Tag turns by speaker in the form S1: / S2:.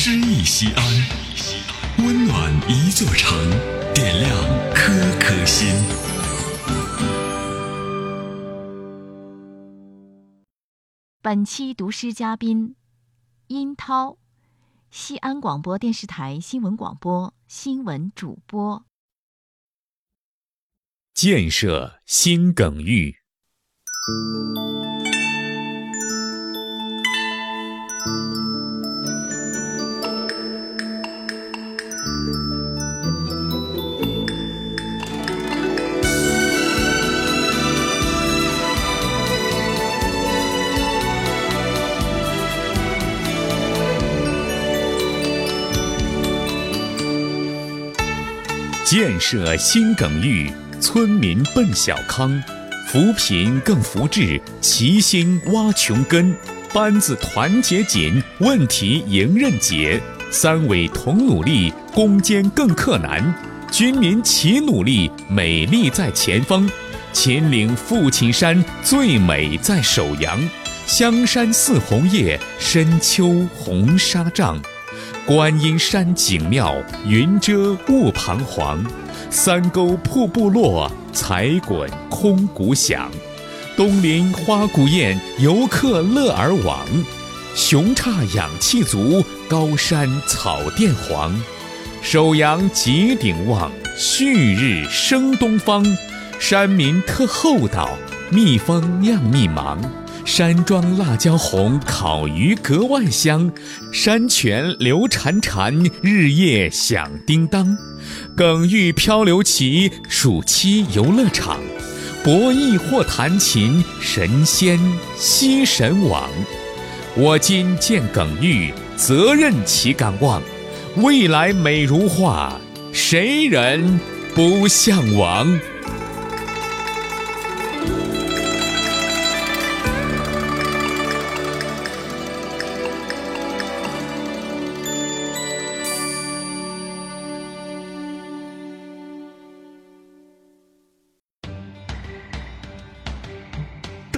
S1: 诗意西安，温暖一座城，点亮颗颗心。
S2: 本期读诗嘉宾：殷涛，西安广播电视台新闻广播新闻主播。
S3: 建设新耿峪。建设新耿域，村民奔小康，扶贫更扶志，齐心挖穷根，班子团结紧，问题迎刃解，三委同努力，攻坚更克难，军民齐努力，美丽在前方。秦岭父亲山最美在首阳，香山似红叶，深秋红纱帐。观音山景妙，云遮雾彷徨；三沟瀑布落，彩滚空谷响。东林花鼓宴，游客乐而往。雄岔氧气足，高山草甸黄。首阳极顶望，旭日升东方。山民特厚道，蜜蜂酿蜜芒。山庄辣椒红，烤鱼格外香；山泉流潺潺，日夜响叮当。耿玉漂流旗，暑期游乐场，博弈或弹琴，神仙惜神往。我今见耿玉，责任其敢忘。未来美如画，谁人不向往？